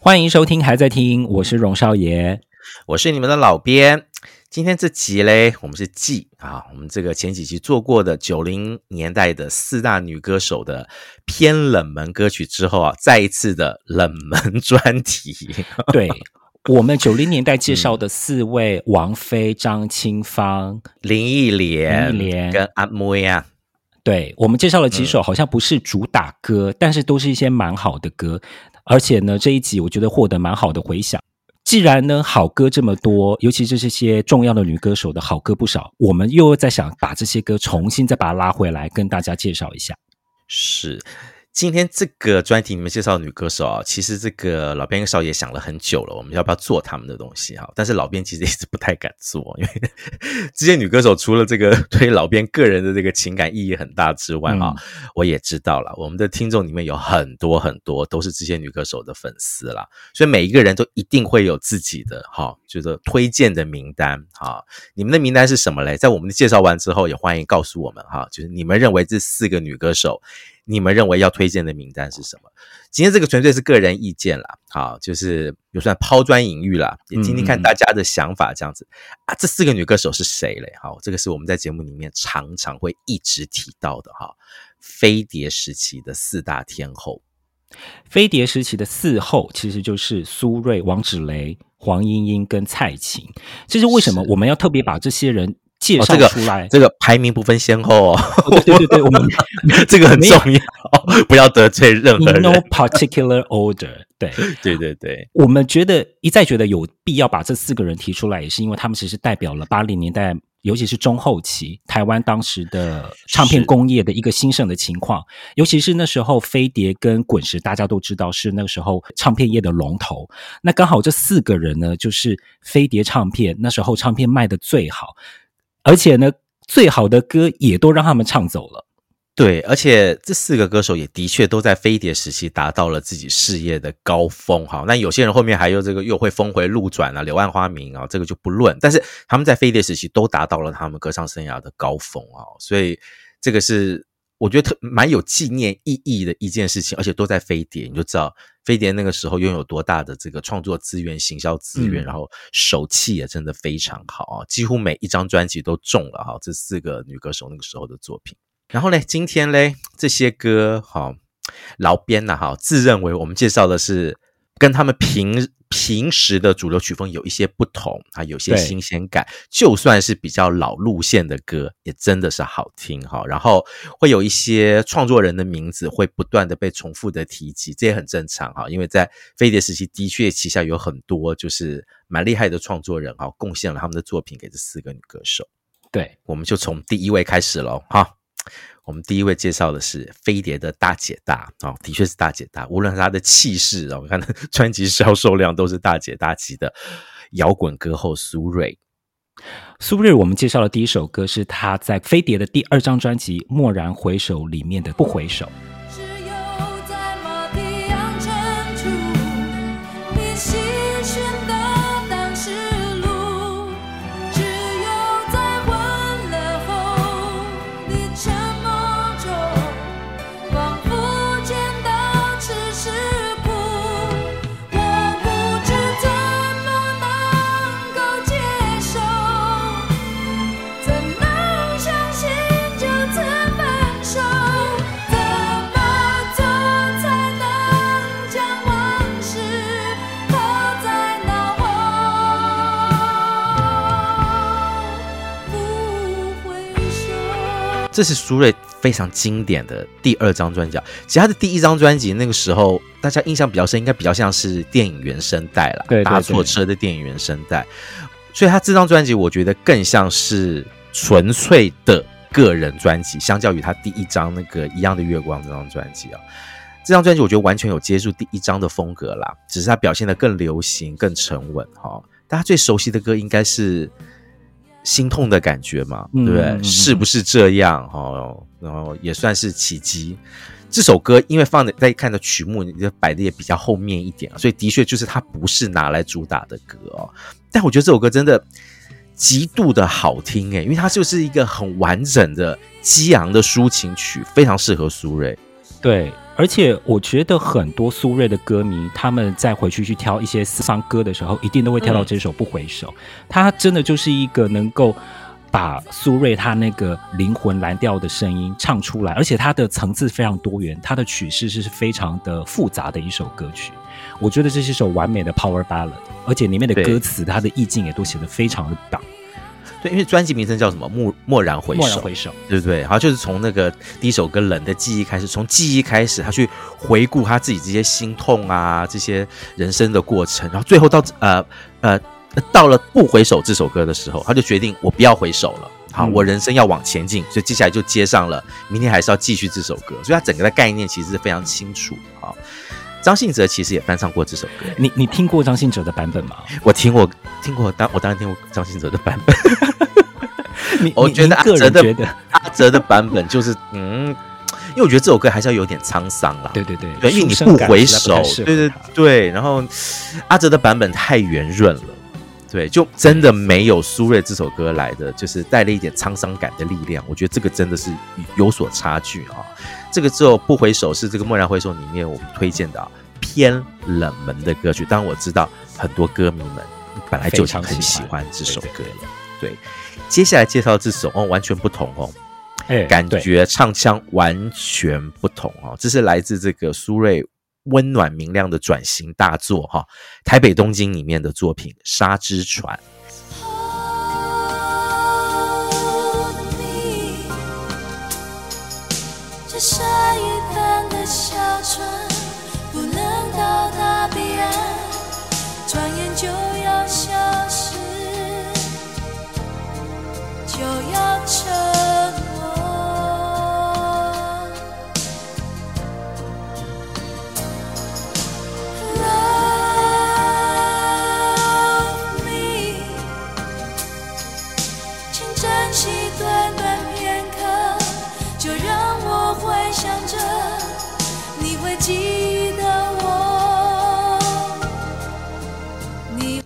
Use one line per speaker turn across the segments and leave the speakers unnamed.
欢迎收听，还在听，我是荣少爷，
我是你们的老编。今天这集嘞，我们是继啊，我们这个前几集做过的九零年代的四大女歌手的偏冷门歌曲之后啊，再一次的冷门专题。
对，我们九零年代介绍的四位：王菲、张清芳、
林忆莲、林忆莲跟阿妹啊。
对，我们介绍了几首，好像不是主打歌，嗯、但是都是一些蛮好的歌。而且呢，这一集我觉得获得蛮好的回响。既然呢好歌这么多，尤其是这些重要的女歌手的好歌不少，我们又在想把这些歌重新再把它拉回来，跟大家介绍一下。
是。今天这个专题里面介绍的女歌手啊，其实这个老编跟少爷想了很久了，我们要不要做他们的东西哈？但是老编其实一直不太敢做，因为 这些女歌手除了这个对老编个人的这个情感意义很大之外啊，嗯、我也知道了，我们的听众里面有很多很多都是这些女歌手的粉丝啦，所以每一个人都一定会有自己的哈，就是推荐的名单哈。你们的名单是什么嘞？在我们的介绍完之后，也欢迎告诉我们哈，就是你们认为这四个女歌手。你们认为要推荐的名单是什么？今天这个纯粹是个人意见啦，好，就是有算抛砖引玉啦，也听听看大家的想法，这样子、嗯嗯、啊。这四个女歌手是谁嘞？好，这个是我们在节目里面常常会一直提到的哈。飞碟时期的四大天后，
飞碟时期的四后其实就是苏芮、王芷蕾、黄莺莺跟蔡琴。这是为什么我们要特别把这些人？介绍出来、哦
这个，这个排名不分先后哦。
对对对，我们
这个很重要，不要得罪任何人。
No particular order，对
对对对，
我们觉得一再觉得有必要把这四个人提出来，也是因为他们其实代表了八零年代，尤其是中后期台湾当时的唱片工业的一个兴盛的情况。尤其是那时候飞碟跟滚石，大家都知道是那个时候唱片业的龙头。那刚好这四个人呢，就是飞碟唱片那时候唱片卖的最好。而且呢，最好的歌也都让他们唱走了。
对，而且这四个歌手也的确都在飞碟时期达到了自己事业的高峰。哈，那有些人后面还有这个又会峰回路转啊，柳暗花明啊，这个就不论。但是他们在飞碟时期都达到了他们歌唱生涯的高峰啊，所以这个是。我觉得特蛮有纪念意义的一件事情，而且都在飞碟，你就知道飞碟那个时候拥有多大的这个创作资源、行销资源，嗯、然后手气也真的非常好啊，几乎每一张专辑都中了哈。这四个女歌手那个时候的作品，然后呢，今天嘞这些歌哈，老编呐哈，自认为我们介绍的是跟他们平。平时的主流曲风有一些不同啊，有些新鲜感。就算是比较老路线的歌，也真的是好听哈。然后会有一些创作人的名字会不断的被重复的提及，这也很正常哈。因为在飞碟时期，的确旗下有很多就是蛮厉害的创作人哈，贡献了他们的作品给这四个女歌手。对，我们就从第一位开始喽哈。我们第一位介绍的是飞碟的大姐大啊，的确是大姐大，无论是她的气势啊，我看 专辑销售量都是大姐大级的摇滚歌后苏芮。
苏芮，我们介绍的第一首歌是她在飞碟的第二张专辑《蓦然回首》里面的《不回首》。
这是苏芮非常经典的第二张专辑，其实他的第一张专辑那个时候大家印象比较深，应该比较像是电影原声带了，对，搭错车的电影原声带。所以他这张专辑我觉得更像是纯粹的个人专辑，相较于他第一张那个一样的月光这张专辑啊。这张专辑我觉得完全有接触第一张的风格啦，只是他表现的更流行、更沉稳哈。大家最熟悉的歌应该是。心痛的感觉嘛，对不对？嗯、是不是这样？哈，然后也算是奇迹。这首歌因为放的在看的曲目，你就摆的也比较后面一点，所以的确就是它不是拿来主打的歌哦。但我觉得这首歌真的极度的好听诶，因为它就是一个很完整的激昂的抒情曲，非常适合苏芮。
对。而且我觉得很多苏芮的歌迷，他们在回去去挑一些私房歌的时候，一定都会挑到这首《不回首》。它真的就是一个能够把苏芮她那个灵魂蓝调的声音唱出来，而且它的层次非常多元，它的曲式是非常的复杂的一首歌曲。我觉得这是一首完美的 Power Ballad，而且里面的歌词、它的意境也都写得非常的棒。
对，因为专辑名称叫什么？蓦蓦然回首，
蓦然回首，
对不对？然后就是从那个第一首歌《冷的记忆》开始，从记忆开始，他去回顾他自己这些心痛啊，这些人生的过程，然后最后到呃呃到了不回首这首歌的时候，他就决定我不要回首了，好，我人生要往前进，所以接下来就接上了明天还是要继续这首歌，所以他整个的概念其实是非常清楚，好。张信哲其实也翻唱过这首歌，
你你听过张信哲的版本吗？
我听过，听过，当我当然听过张信哲的版本。
你
我觉得阿哲
的
阿哲的版本就是，嗯，因为我觉得这首歌还是要有点沧桑啦。
对对对，
对，因为你不回首，对对对。然后阿哲的版本太圆润了，对，就真的没有苏芮这首歌来的，就是带了一点沧桑感的力量。我觉得这个真的是有所差距啊。这个之后不回首是这个蓦然回首里面我们推荐的偏冷门的歌曲，当然我知道很多歌迷们本来就很喜欢这首歌了，对。接下来介绍这首哦，完全不同哦，哎，感觉唱腔完全不同哦，这是来自这个苏芮温暖明亮的转型大作哈，《台北东京》里面的作品《沙之船》。
山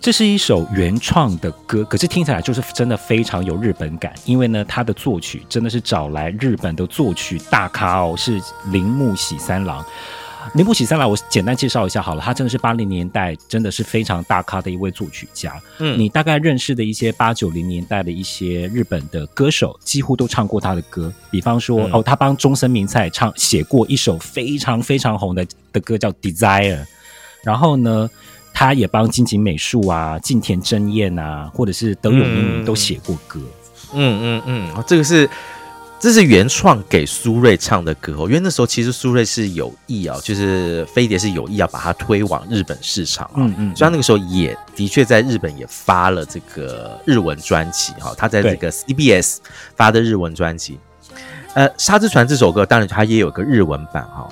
这是一首原创的歌，可是听起来就是真的非常有日本感。因为呢，他的作曲真的是找来日本的作曲大咖哦，是铃木喜三郎。铃木喜三郎，我简单介绍一下好了，他真的是八零年代真的是非常大咖的一位作曲家。嗯，你大概认识的一些八九零年代的一些日本的歌手，几乎都唱过他的歌。比方说，嗯、哦，他帮中森明菜唱写过一首非常非常红的的歌，叫《Desire》。然后呢，他也帮金井美术啊、近田真彦啊，或者是德永英明都写过歌。
嗯嗯嗯，这个是这是原创给苏芮唱的歌哦。因为那时候其实苏芮是有意啊，就是飞碟是有意要把它推往日本市场啊。嗯嗯，所以他那个时候也的确在日本也发了这个日文专辑哈。他在这个 CBS 发的日文专辑，呃，《沙之船》这首歌当然它也有个日文版哈。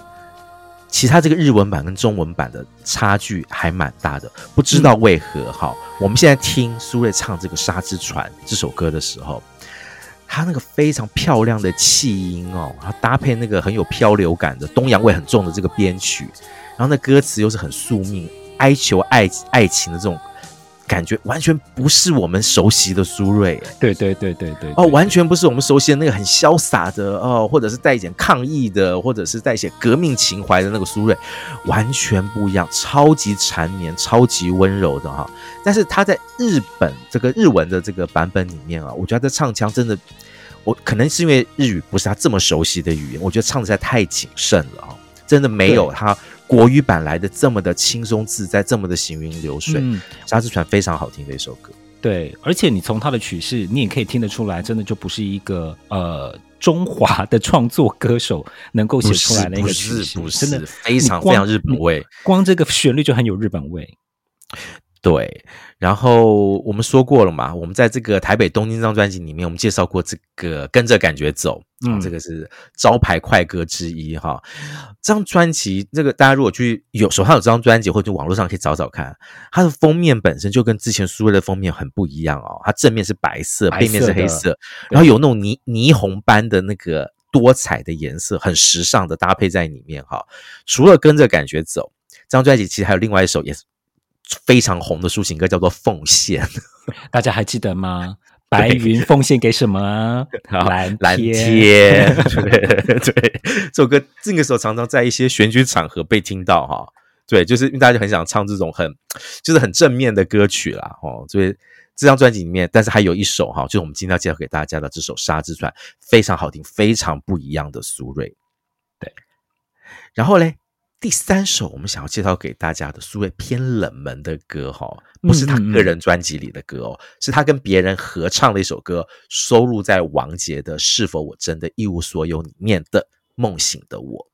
其他这个日文版跟中文版的差距还蛮大的，不知道为何哈。我们现在听苏芮唱这个《沙之船》这首歌的时候，他那个非常漂亮的气音哦，然后搭配那个很有漂流感的东洋味很重的这个编曲，然后那歌词又是很宿命、哀求爱爱情的这种。感觉完全不是我们熟悉的苏芮，
对对对对对
哦，完全不是我们熟悉的那个很潇洒的哦，或者是带一点抗议的，或者是带一些革命情怀的那个苏芮，完全不一样，超级缠绵，超级温柔的哈。但是他在日本这个日文的这个版本里面啊，我觉得他的唱腔真的，我可能是因为日语不是他这么熟悉的语言，我觉得唱的实在太谨慎了啊，真的没有他。国语版来的这么的轻松自在，这么的行云流水，嗯，《沙之船》非常好听的一首歌。
对，而且你从它的曲式，你也可以听得出来，真的就不是一个呃中华的创作歌手能够写出来的一个曲式，
不是，不是，真的非常非常日本味。
光这个旋律就很有日本味。
对，然后我们说过了嘛，我们在这个台北东京这张专辑里面，我们介绍过这个跟着感觉走，嗯，这个是招牌快歌之一哈。这张专辑，这个大家如果去有手上有这张专辑，或者网络上可以找找看，它的封面本身就跟之前苏芮的封面很不一样哦，它正面是白色，背面是黑色，然后有那种霓霓虹般的那个多彩的颜色，很时尚的搭配在里面哈。除了跟着感觉走，这张专辑其实还有另外一首也是。非常红的抒情歌叫做《奉献》，
大家还记得吗？白云奉献给什么？蓝
蓝天。对对，这首歌这个时候常常在一些选举场合被听到哈。对，就是因为大家很想唱这种很就是很正面的歌曲啦。哦。所以这张专辑里面，但是还有一首哈，就是我们今天要介绍给大家的这首《沙之船》，非常好听，非常不一样的苏芮。对，然后嘞。第三首我们想要介绍给大家的苏芮偏冷门的歌哈，不是他个人专辑里的歌哦，是他跟别人合唱的一首歌，收录在王杰的《是否我真的一无所有》里面的《梦醒的我》。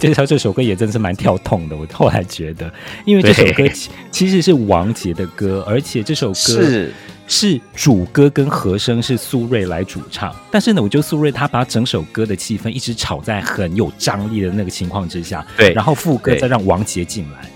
介绍这首歌也真是蛮跳痛的，我后来觉得，因为这首歌其实是王杰的歌，而且这首歌是。是主歌跟和声是苏芮来主唱，但是呢，我觉得苏芮他把整首歌的气氛一直炒在很有张力的那个情况之下，对，然后副歌再让王杰进来，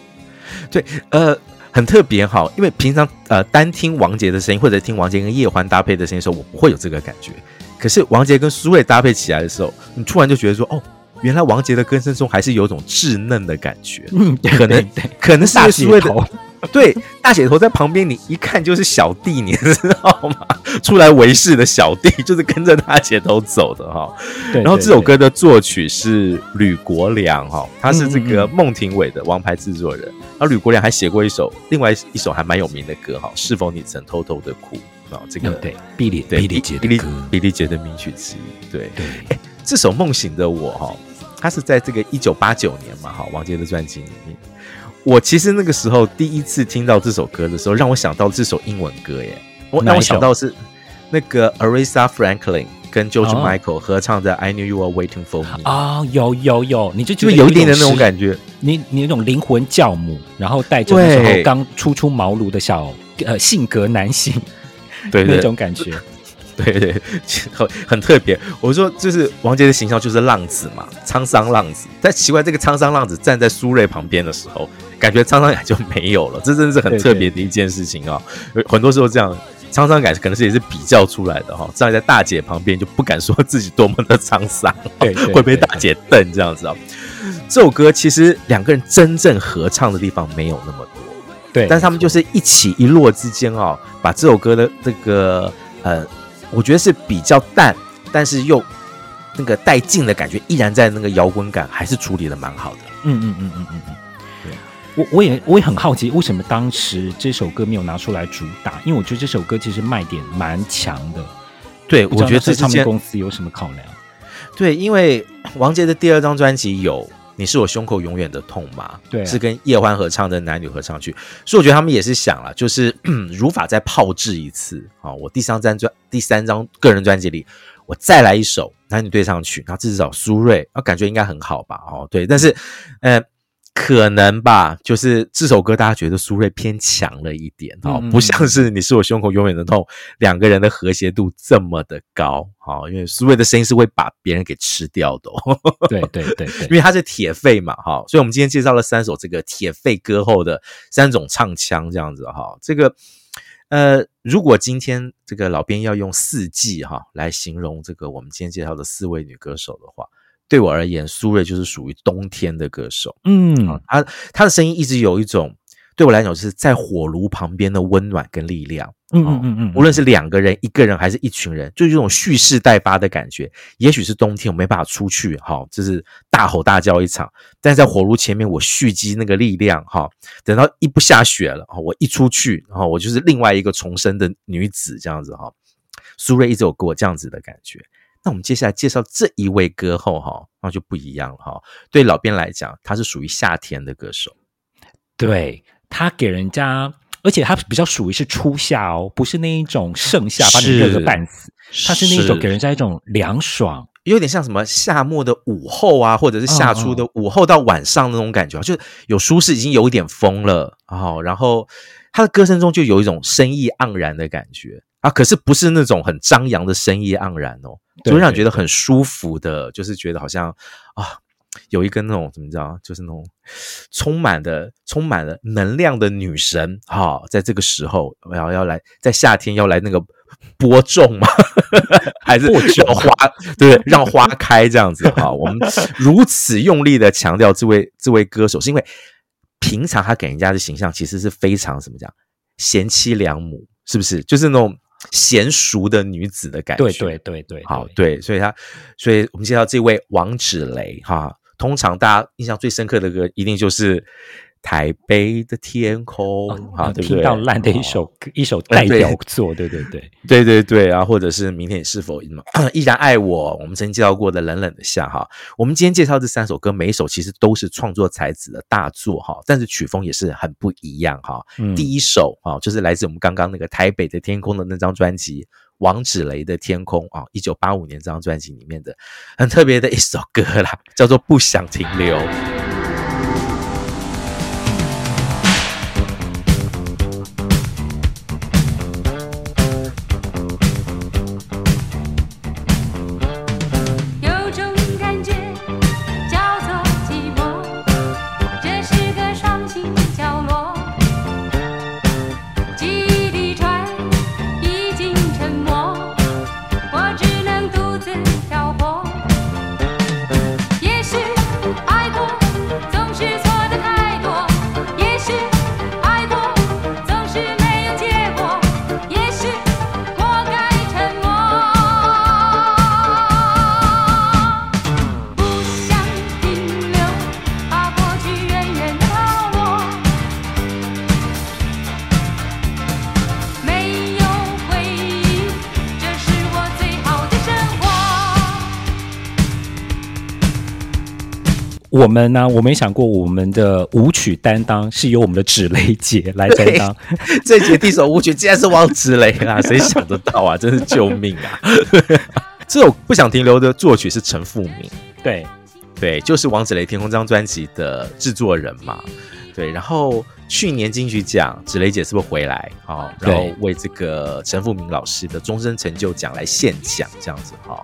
对，呃，很特别哈，因为平常呃单听王杰的声音或者听王杰跟叶欢搭配的声音的时候，我不会有这个感觉，可是王杰跟苏芮搭配起来的时候，你突然就觉得说，哦。原来王杰的歌声中还是有种稚嫩的感觉，嗯，可能可能是大姐头，对，大姐头在旁边，你一看就是小弟，你 知道吗？出来为事的小弟，就是跟着大姐头走的哈。然后这首歌的作曲是吕国良哈，他是这个孟庭苇的王牌制作人。然后吕国良还写过一首另外一首还蛮有名的歌哈，是否你曾偷偷的哭啊？这个
对，比利对毕礼杰的歌，
比利杰的名曲之一。对对，哎，这首梦醒的我哈。它是在这个一九八九年嘛，哈，王杰的专辑里面。我其实那个时候第一次听到这首歌的时候，让我想到这首英文歌耶。我让我想到是那个 Aretha Franklin 跟 George Michael 合唱的 I Knew You Were Waiting For Me
啊，有有有，你就觉得
有一点点那种感觉，
你你那种灵魂教母，然后带着那时候刚初出茅庐的小呃性格男性，对那种感觉。
对对，很很特别。我说，就是王杰的形象就是浪子嘛，沧桑浪子。但奇怪，这个沧桑浪子站在苏芮旁边的时候，感觉沧桑感就没有了。这真的是很特别的一件事情啊、哦！很多时候这样，沧桑感可能是也是比较出来的哈、哦。站在大姐旁边就不敢说自己多么的沧桑，对，对，对，对，会被大姐瞪这样子啊、哦。这首歌其实两个人真正合唱的地方没有那么多，对，但是他们就是一起一落之间啊、哦，把这首歌的这个呃。我觉得是比较淡，但是又那个带劲的感觉，依然在那个摇滚感，还是处理的蛮好的。
嗯嗯嗯嗯嗯嗯。对，我我也我也很好奇，为什么当时这首歌没有拿出来主打？因为我觉得这首歌其实卖点蛮强的。
对，我觉得这
唱片公司有什么考量？
对，因为王杰的第二张专辑有。你是我胸口永远的痛吗？对、啊，是跟叶欢合唱的男女合唱曲，所以我觉得他们也是想了，就是 如法再炮制一次啊！我第三张专第三张个人专辑里，我再来一首男女对唱曲，然后至少苏芮，啊，感觉应该很好吧？哦，对，但是，呃。可能吧，就是这首歌大家觉得苏芮偏强了一点哦，不像是你是我胸口永远的痛，两个人的和谐度这么的高哦，因为苏芮的声音是会把别人给吃掉的，
对对对对，
因为他是铁肺嘛哈，所以我们今天介绍了三首这个铁肺歌后的三种唱腔这样子哈，这个呃，如果今天这个老编要用四季哈来形容这个我们今天介绍的四位女歌手的话。对我而言，苏芮就是属于冬天的歌手。嗯，他他的声音一直有一种对我来讲，就是在火炉旁边的温暖跟力量。
嗯嗯嗯嗯，
无论是两个人、一个人还是一群人，就是这种蓄势待发的感觉。也许是冬天我没办法出去，哈，就是大吼大叫一场。但是在火炉前面，我蓄积那个力量，哈，等到一不下雪了，我一出去，然后我就是另外一个重生的女子，这样子哈。苏芮一直有给我这样子的感觉。那我们接下来介绍这一位歌后，哈，那就不一样了，哈。对老边来讲，他是属于夏天的歌手，
对，他给人家。而且他比较属于是初夏哦，不是那一种盛夏把你热个半死，他是那一种给人家一种凉爽，
有点像什么夏末的午后啊，或者是夏初的午后到晚上那种感觉，就是有舒适，已经有一点风了哦。然后他的歌声中就有一种生意盎然的感觉啊，可是不是那种很张扬的生意盎然哦，就让人觉得很舒服的，就是觉得好像啊。有一个那种怎么讲，就是那种充满的、充满了能量的女神哈、哦，在这个时候，然后要来在夏天要来那个播种吗？还是让花？对，让花开这样子哈、哦。我们如此用力的强调这位这位歌手，是因为平常他给人家的形象其实是非常怎么讲，贤妻良母，是不是？就是那种。娴熟的女子的感觉，
对对对对，
好对，所以她，所以我们介绍这位王芷蕾哈。通常大家印象最深刻的歌，一定就是。台北的天空，啊、哦，对不对？
听到烂的一首歌，哦、一首代表作，对对对，
对对对啊，或者是明天你是否 依然爱我？我们曾经介绍过的冷冷的夏，哈，我们今天介绍这三首歌，每一首其实都是创作才子的大作，哈，但是曲风也是很不一样，哈、嗯。第一首啊，就是来自我们刚刚那个台北的天空的那张专辑，王芷雷的天空啊，一九八五年这张专辑里面的很特别的一首歌啦，叫做不想停留。
我们呢？我没想过我们的舞曲担当是由我们的芷蕾姐来担当。
这节第一首舞曲竟然是王芷蕾啊！谁想得到啊？真是救命啊！这首不想停留的作曲是陈富明，
对
对，就是王芷蕾《天空》这张专辑的制作人嘛。对，然后去年金曲奖，芷蕾姐是不是回来啊？然后为这个陈富明老师的终身成就奖来献奖，这样子哈。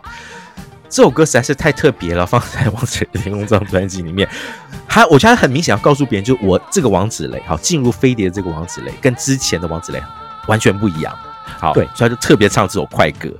这首歌实在是太特别了，放在王芷蕾天空这张专辑里面，他我觉得他很明显要告诉别人，就我这个王子雷，好，进入飞碟的这个王子雷，跟之前的王子雷完全不一样。好，对，所以他就特别唱这首快歌。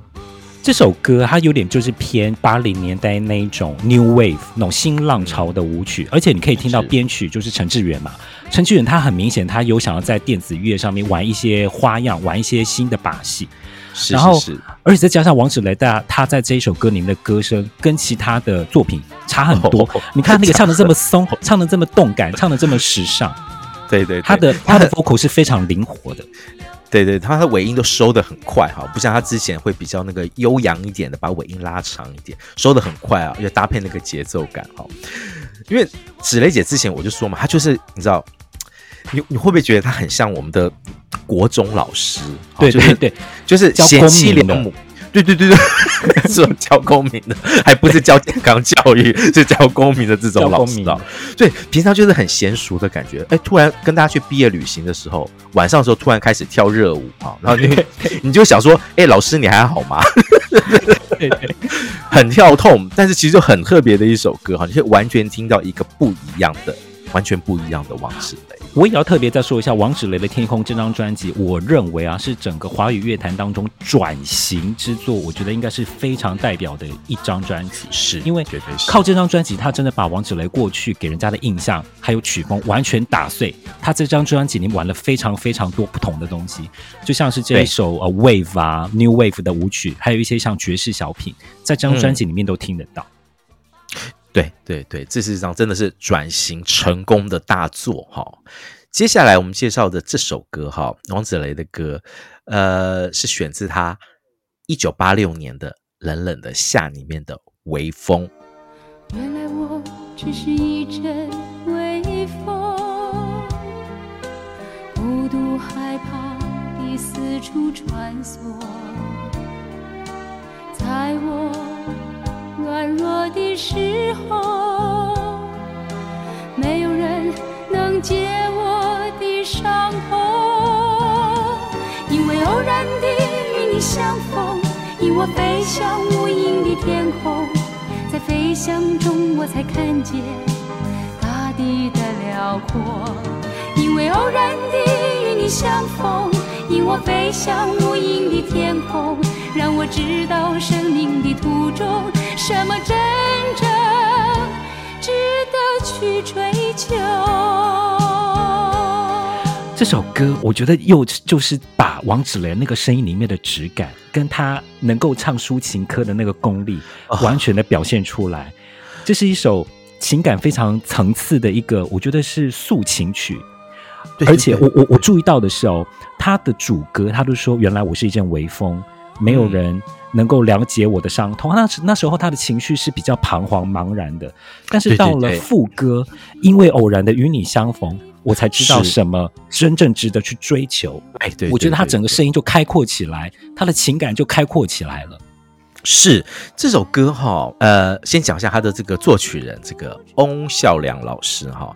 这首歌它有点就是偏八零年代那一种 New Wave 那种新浪潮的舞曲，而且你可以听到编曲就是陈志远嘛，陈志远他很明显他有想要在电子乐上面玩一些花样，玩一些新的把戏。
是是是，
然后，而且再加上王芷蕾，大家他在这一首歌里面的歌声跟其他的作品差很多。哦、你看那个唱的这么松，唱的这么动感，唱的这么时尚。
对对，对，
他的他的 vocal 是非常灵活的。
对对，他的尾音都收的很快哈，不像他之前会比较那个悠扬一点的，把尾音拉长一点，收的很快啊，要搭配那个节奏感哈。因为芷蕾姐之前我就说嘛，她就是你知道，你你会不会觉得他很像我们的？国中老师，
对对对，
就是贤妻良母，对对对对，这种 教公民的，还不是教健康教育，是教公民的这种老师啊。对，平常就是很娴熟的感觉。哎，突然跟大家去毕业旅行的时候，晚上的时候突然开始跳热舞啊，然后你你就想说，哎，老师你还好吗？对对，很跳痛，但是其实就很特别的一首歌哈，你可以完全听到一个不一样的、完全不一样的王芷蕾。
我也要特别再说一下王芷雷的《天空》这张专辑，我认为啊是整个华语乐坛当中转型之作，我觉得应该是非常代表的一张专辑。
是
因为靠这张专辑，他真的把王芷雷过去给人家的印象还有曲风完全打碎。他这张专辑里面玩了非常非常多不同的东西，就像是这一首呃 Wave 啊 New Wave 的舞曲，还有一些像爵士小品，在这张专辑里面都听得到。
嗯对对对，这是一张真的是转型成功的大作哈。接下来我们介绍的这首歌哈，王子雷的歌，呃，是选自他一九八六年的《冷冷的夏》里面的《微风》。
原来我只是一阵微风，孤独害怕地四处穿梭，在我。软弱的时候，没有人能解我的伤痛。因为偶然地与你相逢，引我飞向无垠的天空，在飞翔中我才看见大地的辽阔。因为偶然地与你相逢，引我飞向无垠的天空，让我知道生命的途中。什么真正值得去追求？
这首歌，我觉得又就是把王芷雷那个声音里面的质感，跟他能够唱抒情歌的那个功力，完全的表现出来。这是一首情感非常层次的一个，我觉得是诉情曲。而且我我我注意到的是哦，他的主歌，他都说原来我是一阵微风，没有人。能够了解我的伤痛，那那时候他的情绪是比较彷徨茫然的。但是到了副歌，对对对，因为偶然的与你相逢，我才知道什么真正值得去追求。哎，对，我觉得他整个声音就开阔起来，他的情感就开阔起来了。
是这首歌哈，呃，先讲一下他的这个作曲人，这个翁孝良老师哈。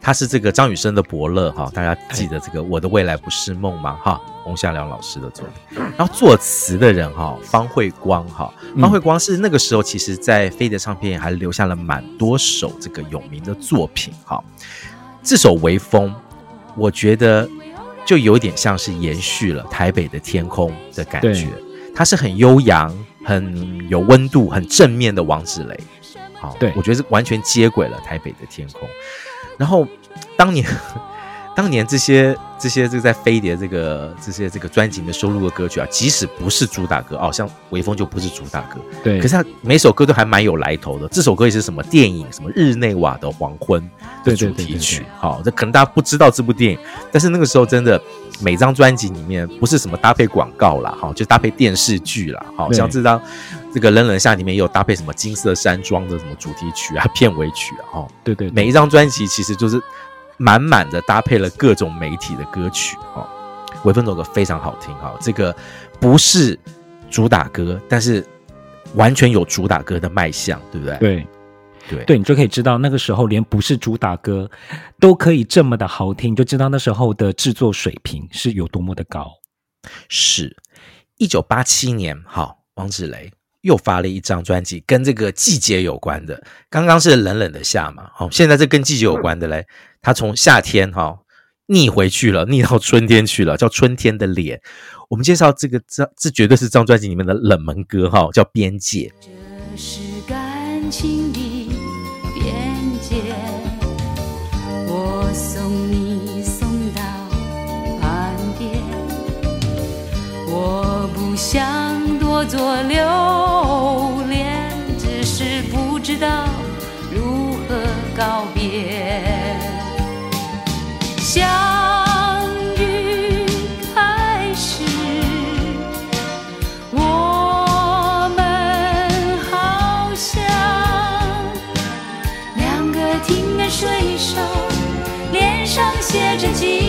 他是这个张雨生的伯乐哈，大家记得这个《我的未来不是梦》吗？哈，洪夏良老师的作品。然后作词的人哈，方慧光哈，方慧光是那个时候其实在飞碟唱片还留下了蛮多首这个有名的作品哈。这首《微风》，我觉得就有点像是延续了《台北的天空》的感觉，它是很悠扬、很有温度、很正面的王志雷。好，对，我觉得是完全接轨了《台北的天空》。然后，当年，当年这些这些这个在飞碟这个这些这个专辑里面收录的歌曲啊，即使不是主打歌，哦，像《微风》就不是主打歌，对。可是它每首歌都还蛮有来头的。这首歌也是什么电影？什么《日内瓦的黄昏》的主题曲？好，这可能大家不知道这部电影，但是那个时候真的每张专辑里面不是什么搭配广告啦，哈，就搭配电视剧啦，好像这张。这个冷冷夏里面也有搭配什么金色山庄的什么主题曲啊、片尾曲啊，哦，对对，每一张专辑其实就是满满的搭配了各种媒体的歌曲，哦，微风这首歌非常好听，哈，这个不是主打歌，但是完全有主打歌的卖相，对不对？对对
对，你就可以知道那个时候连不是主打歌都可以这么的好听，就知道那时候的制作水平是有多么的高。
是，一九八七年，好，王子雷。又发了一张专辑，跟这个季节有关的。刚刚是冷冷的夏嘛，好，现在这跟季节有关的嘞。他从夏天哈逆回去了，逆到春天去了，叫《春天的脸》。我们介绍这个这这绝对是这张专辑里面的冷门歌哈，叫《边界》。
这是感情的边界，我送你送到岸边，我不想多做留恋，只是不。知道如何告别，相遇开始，我们好像两个停岸水手，脸上写着寂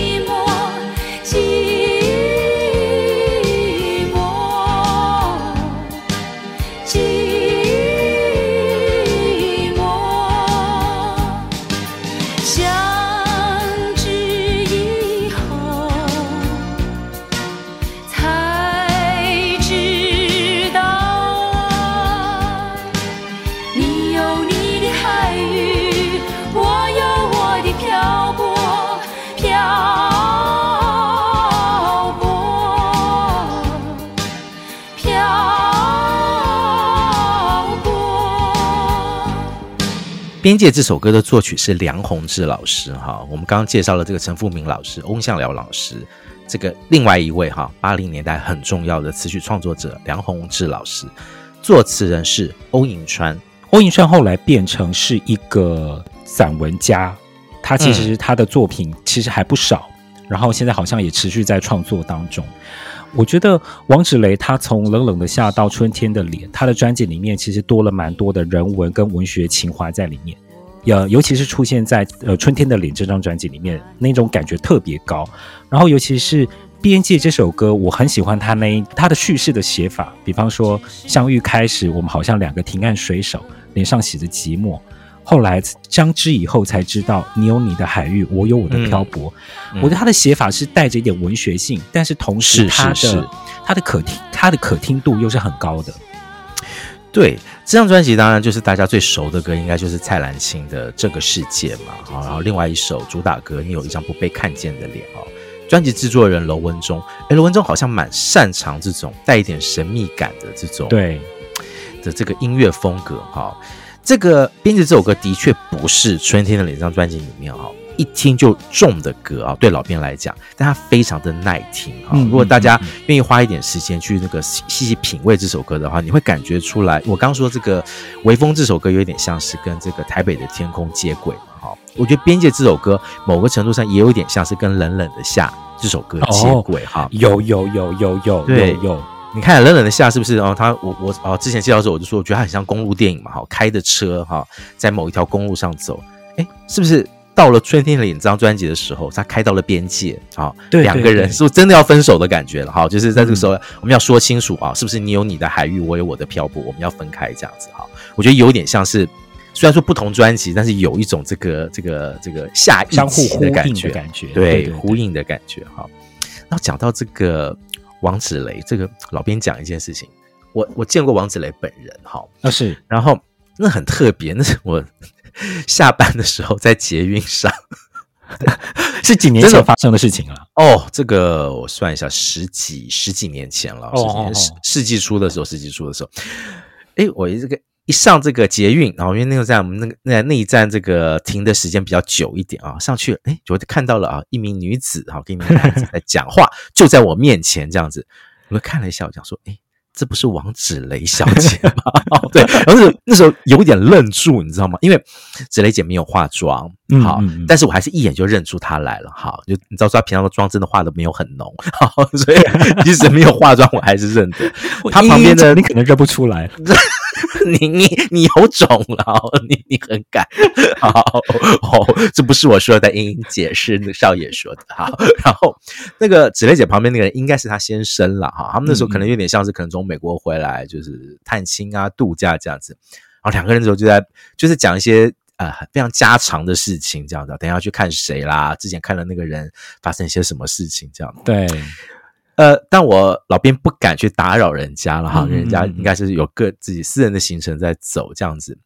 边界》这首歌的作曲是梁鸿志老师哈。我们刚刚介绍了这个陈富明老师、翁向辽老师，这个另外一位哈，八零年代很重要的词曲创作者梁鸿志老师，作词人是欧银川。
欧银川后来变成是一个散文家，他其实他的作品其实还不少，嗯、然后现在好像也持续在创作当中。我觉得王芷蕾她从冷冷的夏到春天的脸，她的专辑里面其实多了蛮多的人文跟文学情怀在里面，呃，尤其是出现在呃春天的脸这张专辑里面，那种感觉特别高。然后尤其是边界这首歌，我很喜欢他那他的叙事的写法，比方说相遇开始，我们好像两个停岸水手。脸上写着寂寞，后来相知以后才知道，你有你的海域，我有我的漂泊。我觉得他的写法是带着一点文学性，但是同时他的他的可听他的可听度又是很高的。
对，这张专辑当然就是大家最熟的歌，应该就是蔡澜清的《这个世界》嘛。好，然后另外一首主打歌《你有一张不被看见的脸》哦。专辑制作人罗文忠，哎，罗文忠好像蛮擅长这种带一点神秘感的这种。
对。
的这个音乐风格哈，这个边界这首歌的确不是春天的脸这张专辑里面哈一听就中的歌啊，对老编来讲，但它非常的耐听哈。如果大家愿意花一点时间去那个细细品味这首歌的话，你会感觉出来。我刚说这个微风这首歌有点像是跟这个台北的天空接轨哈。我觉得边界这首歌某个程度上也有点像是跟冷冷的夏这首歌接轨哈。
有有有有有
对
有。有
你看冷冷的夏是不是？哦，他我我哦，之前介绍的时候我就说，我觉得他很像公路电影嘛，哈，开的车哈，在某一条公路上走，哎，是不是到了春天的脸这张专辑的时候，他开到了边界，啊，两个人是不是真的要分手的感觉了？哈，就是在这个时候，我们要说清楚啊，是不是你有你的海域，我有我的漂泊，我们要分开这样子哈？我觉得有点像是，虽然说不同专辑，但是有一种这个这个这个下一起的感觉，
感觉
对，呼应的感觉哈。然后讲到这个。王子雷，这个老编讲一件事情，我我见过王子雷本人，哈，
那是，
然后那很特别，那是我下班的时候在捷运上，
是几年前发生的事情了。
哦，这个我算一下，十几十几年前了，十几年世世纪初的时候，世纪初的时候，哎，我这个。一上这个捷运，然后因为那个站我们那个那那一站这个停的时间比较久一点啊，上去哎，就看到了啊一名女子哈，跟一名男子在讲话，就在我面前这样子，我看了一下，我讲说，哎，这不是王芷蕾小姐吗？哦，对，然后那时候那时候有点愣住，你知道吗？因为芷蕾姐没有化妆，好，嗯嗯嗯，但是我还是一眼就认出她来了，哈，就你知道说她平常的妆真的化的没有很浓，好，所以即使没有化妆，我还是认得。她旁边的
你可能认不出来。
你你你有种了，你你很敢，好，好，这不是我说的，英英姐是那少爷说的，好，然后那个芷蕾姐旁边那个人应该是她先生了，哈，他们那时候可能有点像是可能从美国回来，就是探亲啊、度假这样子，然后两个人之后就在就是讲一些呃非常家常的事情，这样子，等一下去看谁啦，之前看了那个人发生一些什么事情，这样。子，
对。
呃，但我老编不敢去打扰人家了哈，人家应该是有个自己私人的行程在走这样子。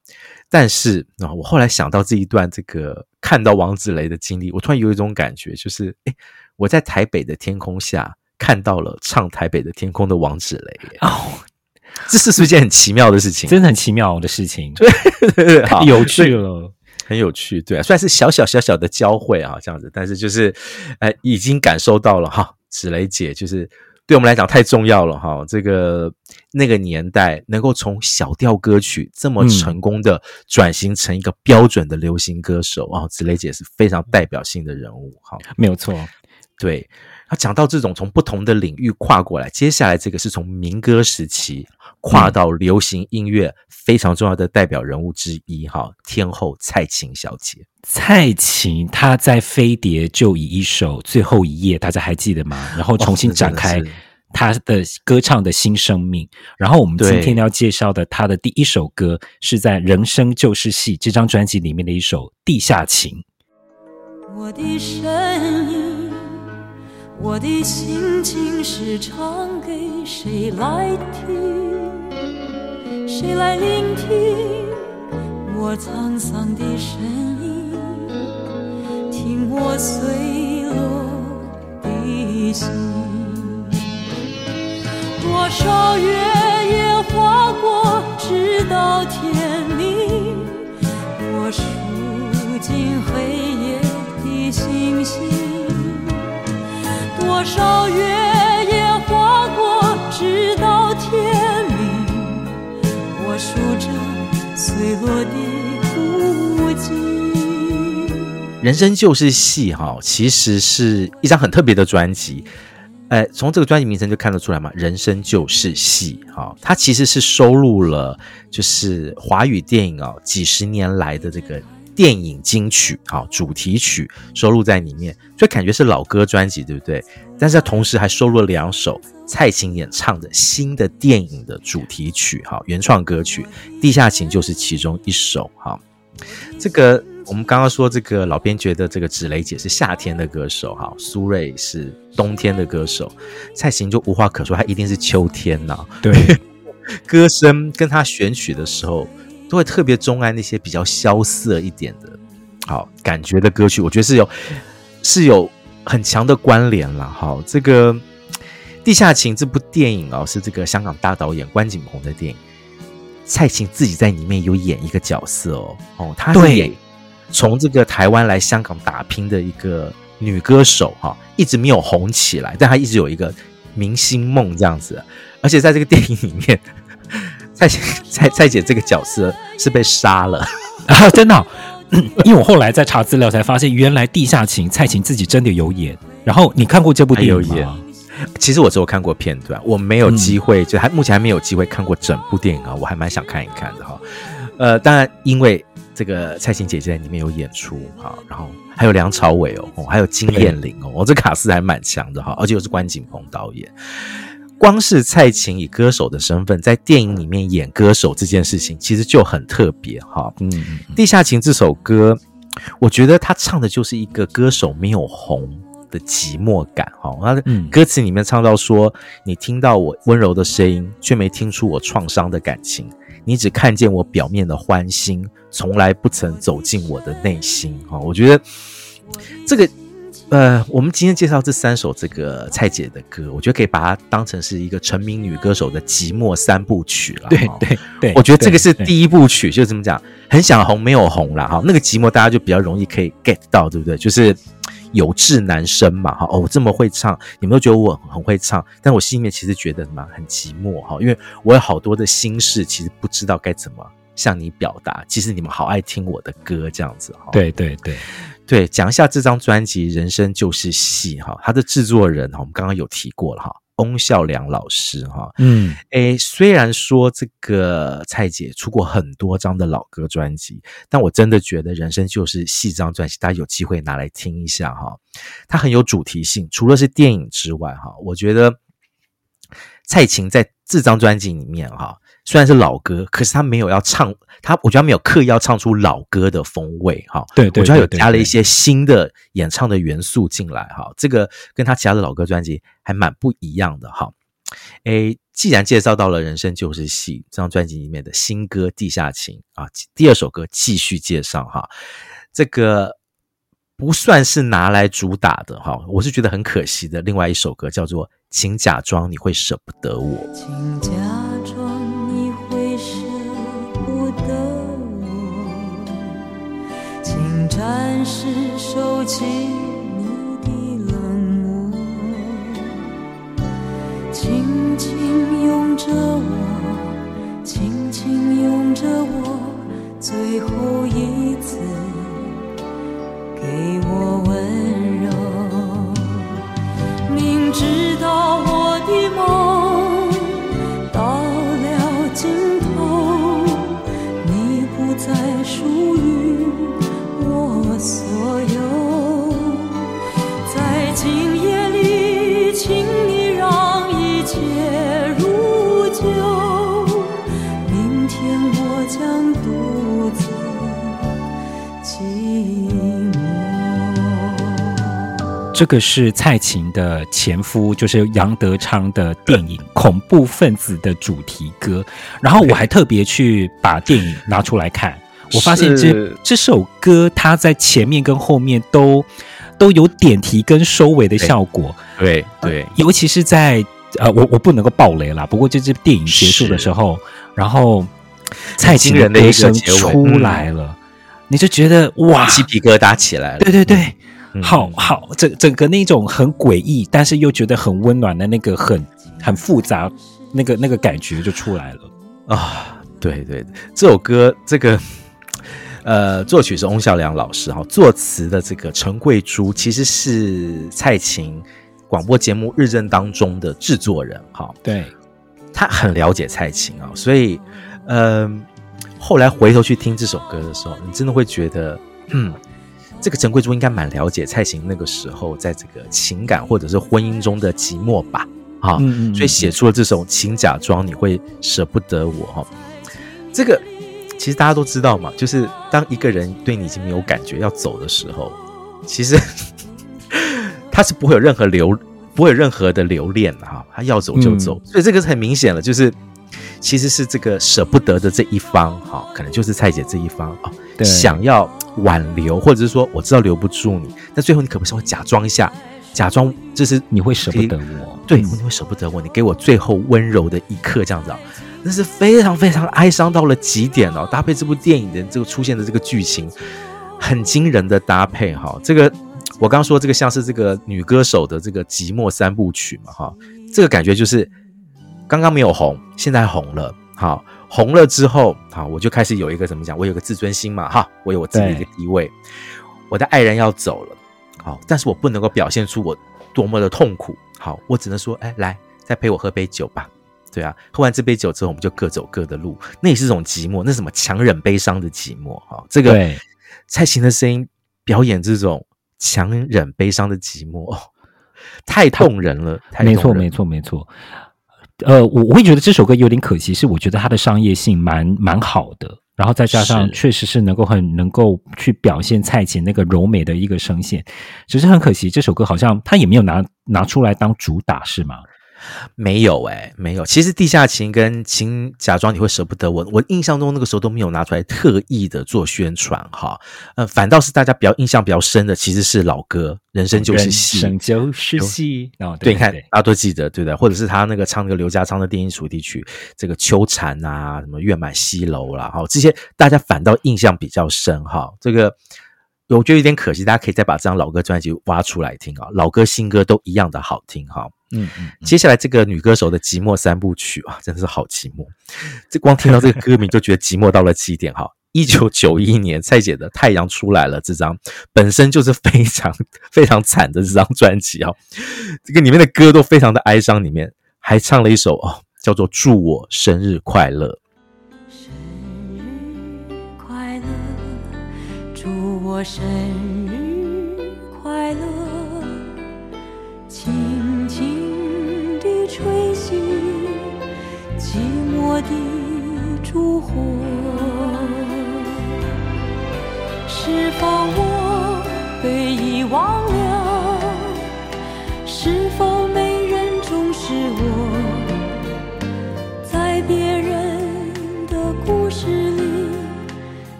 但是啊，我后来想到这一段这个看到王子雷的经历，我突然有一种感觉，就是诶，我在台北的天空下看到了唱台北的天空的王子雷哦，这是是一件很奇妙的事情，
真的很奇妙的事情，
对，对，对，
太有趣了，
很有趣，对啊，虽然是小小小小的交汇啊，这样子，但是就是呃，已经感受到了哈。芷蕾姐就是对我们来讲太重要了哈，这个那个年代能够从小调歌曲这么成功的转型成一个标准的流行歌手啊，芷蕾姐是非常代表性的人物哈，
没有错，
对。他讲到这种从不同的领域跨过来，接下来这个是从民歌时期跨到流行音乐非常重要的代表人物之一哈，天后蔡琴小姐。
蔡琴她在飞碟就以一首《最后一页》，大家还记得吗？然后重新展开她的歌唱的新生命。然后我们今天要介绍的她的第一首歌是在《人生就是戏》这张专辑里面的一首《地下情》。
我的声音。我的心情是唱给谁来听？谁来聆听我沧桑的声音？听我碎
人生就是戏哈，其实是一张很特别的专辑。哎，从这个专辑名称就看得出来嘛，人生就是戏哈。它其实是收录了就是华语电影啊几十年来的这个。电影金曲好，主题曲收录在里面，所以感觉是老歌专辑，对不对？但是它同时还收录了两首蔡琴演唱的新的电影的主题曲，哈，原创歌曲《地下情》就是其中一首，哈。这个我们刚刚说，这个老编觉得这个芷蕾姐是夏天的歌手，哈，苏芮是冬天的歌手，蔡琴就无话可说，她一定是秋天呐。对，歌声跟她选曲的时候。都会特别钟爱那些比较萧瑟一点的，好感觉的歌曲，我觉得是有是有很强的关联了。哈，这个《地下情》这部电影哦，是这个香港大导演关锦鹏的电影，蔡琴自己在里面有演一个角色哦，哦，她是演从这个台湾来香港打拼的一个女歌手哈，一直没有红起来，但她一直有一个明星梦这样子，而且在这个电影里面。蔡蔡蔡姐这个角色是被杀了
啊！真的、哦，因为我后来在查资料才发现，原来《地下情》蔡琴自己真的有演。然后你看过这部电影
吗？其实我只有看过片段，我没有机会，嗯、就还目前还没有机会看过整部电影啊！我还蛮想看一看的哈。呃，当然，因为这个蔡琴姐姐在里面有演出哈，然后还有梁朝伟哦，还有金燕玲哦，这卡斯还蛮强的哈，而且又是关锦鹏导演。光是蔡琴以歌手的身份在电影里面演歌手这件事情，其实就很特别哈。嗯，《地下情》这首歌，我觉得他唱的就是一个歌手没有红的寂寞感哈。他的歌词里面唱到说：“你听到我温柔的声音，却没听出我创伤的感情。你只看见我表面的欢欣，从来不曾走进我的内心。”哈，我觉得这个。呃，我们今天介绍这三首这个蔡姐的歌，我觉得可以把它当成是一个成名女歌手的寂寞三部曲了。
对对对，
我觉得这个是第一部曲，就这么讲，很想红没有红了哈。那个寂寞大家就比较容易可以 get 到，对不对？就是有志男生嘛哈。哦，我这么会唱，你们都觉得我很会唱，但我心里面其实觉得什么很寂寞哈，因为我有好多的心事，其实不知道该怎么向你表达。其实你们好爱听我的歌这样子哈。
对对对。
对，讲一下这张专辑《人生就是戏》哈，他的制作人哈，我们刚刚有提过了哈，翁孝良老师哈，嗯，诶，虽然说这个蔡姐出过很多张的老歌专辑，但我真的觉得《人生就是戏》这张专辑，大家有机会拿来听一下哈，它很有主题性，除了是电影之外哈，我觉得蔡琴在这张专辑里面哈。虽然是老歌，可是他没有要唱，他我觉得他没有刻意要唱出老歌的风味哈。对，对，对，对，我觉得他有加了一些新的演唱的元素进来哈。这个跟他其他的老歌专辑还蛮不一样的哈。诶，既然介绍到了《人生就是戏》这张专辑里面的新歌《地下情》啊，第二首歌继续介绍哈。这个不算是拿来主打的哈，我是觉得很可惜的。另外一首歌叫做《请假装你会舍不得我》。
是收起你的冷漠，轻轻拥着我，轻轻拥着我，最后一次给我
这个是蔡琴的前夫，就是杨德昌的电影《恐怖分子》的主题歌。然后我还特别去把电影拿出来看。我发现这这首歌，它在前面跟后面都都有点题跟收尾的效果。
对对，对
尤其是在呃，我我不能够爆雷啦。不过，这支电影结束的时候，然后蔡琴的歌声出来了，嗯、你就觉得哇，
鸡皮疙瘩起来了。
对对对，好好，整整个那种很诡异，但是又觉得很温暖的那个很很复杂那个那个感觉就出来了
啊！对对，这首歌这个呃作曲是翁孝良老师哈，作词的这个陈桂珠其实是蔡琴广播节目《日正》当中的制作人哈。
对，
他很了解蔡琴啊，所以嗯、呃，后来回头去听这首歌的时候，你真的会觉得嗯。这个陈贵珠应该蛮了解蔡琴那个时候在这个情感或者是婚姻中的寂寞吧，哈、嗯嗯嗯，所以写出了这首《请假装你会舍不得我》哈。这个其实大家都知道嘛，就是当一个人对你已经没有感觉要走的时候，其实 他是不会有任何留，不会有任何的留恋的哈，他要走就走。嗯、所以这个是很明显了，就是其实是这个舍不得的这一方哈，可能就是蔡姐这一方啊，想要。挽留，或者是说我知道留不住你，那最后你可不可以稍微假装一下，假装就是
你会舍不得我，
对，你会舍不得我，你给我最后温柔的一刻，这样子啊，那是非常非常哀伤到了极点哦。搭配这部电影的这个出现的这个剧情，很惊人的搭配哈。这个我刚刚说这个像是这个女歌手的这个寂寞三部曲嘛哈，这个感觉就是刚刚没有红，现在红了，好。红了之后，好，我就开始有一个怎么讲？我有个自尊心嘛，哈，我有我自己的一个地位。我的爱人要走了，好，但是我不能够表现出我多么的痛苦，好，我只能说，哎，来，再陪我喝杯酒吧，对啊，喝完这杯酒之后，我们就各走各的路。那也是种寂寞，那是什么强忍悲伤的寂寞，哈，这个蔡琴的声音表演这种强忍悲伤的寂寞，哦，太动人了，太动人了，
没错，没错，没错。呃，我我会觉得这首歌有点可惜，是我觉得它的商业性蛮蛮好的，然后再加上确实是能够很能够去表现蔡琴那个柔美的一个声线，只是很可惜这首歌好像他也没有拿拿出来当主打，是吗？
没有哎、欸，没有。其实地下情跟请假装你会舍不得我，我印象中那个时候都没有拿出来特意的做宣传哈。呃，反倒是大家比较印象比较深的，其实是老歌《人生就是戏》，
人生就是戏。哦，
对，你看大家都记得，对不对？或者是他那个唱那个刘家昌的电影主题曲，这个秋蝉啊，什么月满西楼啦，哈，这些大家反倒印象比较深哈。这个我觉得有点可惜，大家可以再把这张老歌专辑挖出来听啊，老歌新歌都一样的好听哈。嗯嗯，接下来这个女歌手的寂寞三部曲啊，真的是好寂寞。这光听到这个歌名就觉得寂寞到了极点哈。一九九一年，蔡姐的《太阳出来了》这张本身就是非常 非常惨的这张专辑啊，这个里面的歌都非常的哀伤，里面还唱了一首哦，叫做《祝我生日快乐》。
我生日快乐。轻轻地吹熄寂寞的烛火，是否我被遗忘了？是否没人重视我？